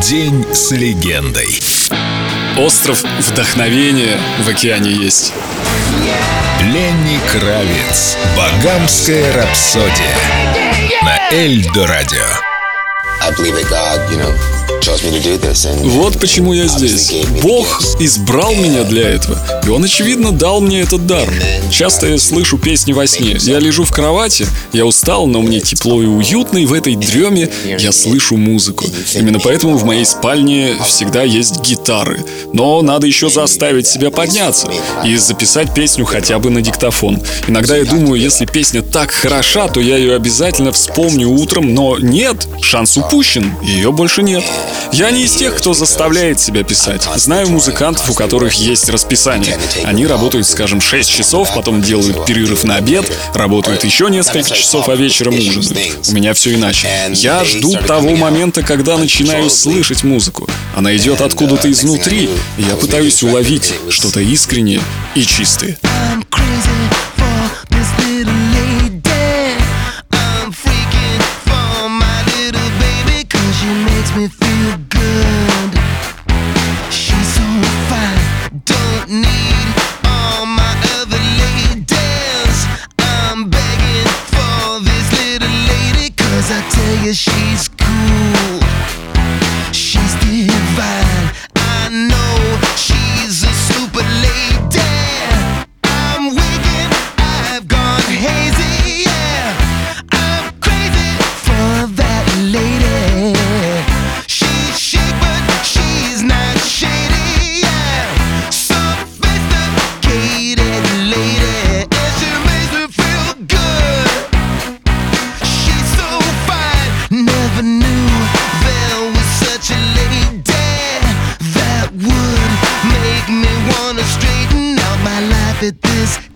День с легендой. Остров вдохновения в океане есть. Lenny Кравец. Багамская рапсодия. На Эльдо Радио. I believe that God, you know, Вот почему я здесь. Бог избрал меня для этого. И Он, очевидно, дал мне этот дар. Часто я слышу песни во сне. Я лежу в кровати, я устал, но мне тепло и уютно, и в этой дреме я слышу музыку. Именно поэтому в моей спальне всегда есть гитары. Но надо еще заставить себя подняться и записать песню хотя бы на диктофон. Иногда я думаю, если песня так хороша, то я ее обязательно вспомню утром, но нет, шанс упущен, ее больше нет. Я не из тех, кто заставляет себя писать. Знаю музыкантов, у которых есть расписание. Они работают, скажем, 6 часов, потом делают перерыв на обед, работают еще несколько часов, а вечером ужинают. У меня все иначе. Я жду того момента, когда начинаю слышать музыку. Она идет откуда-то изнутри, и я пытаюсь уловить что-то искреннее и чистое. I tell you she's that this.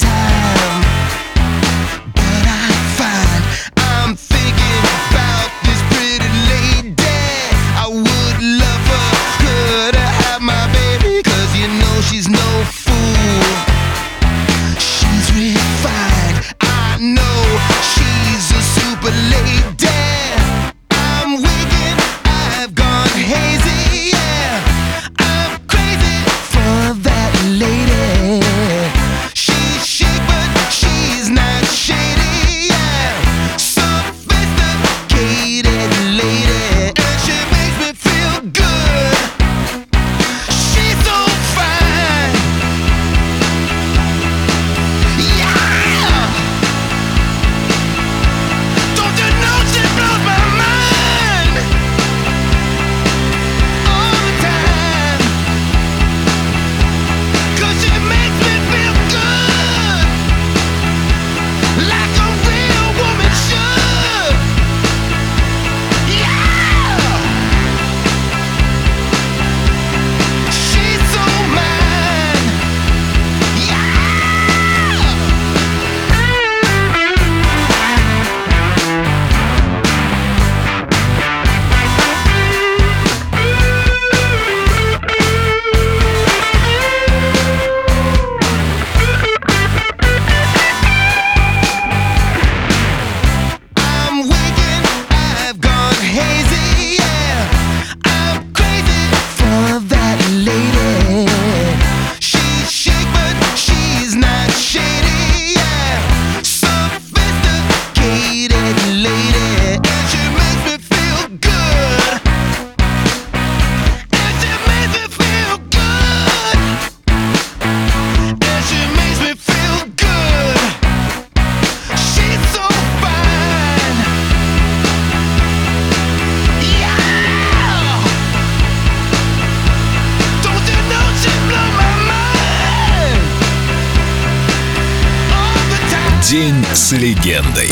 День с легендой.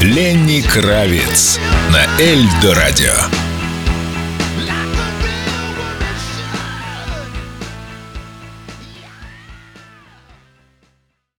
Ленни Кравец. На Эльдо Радио.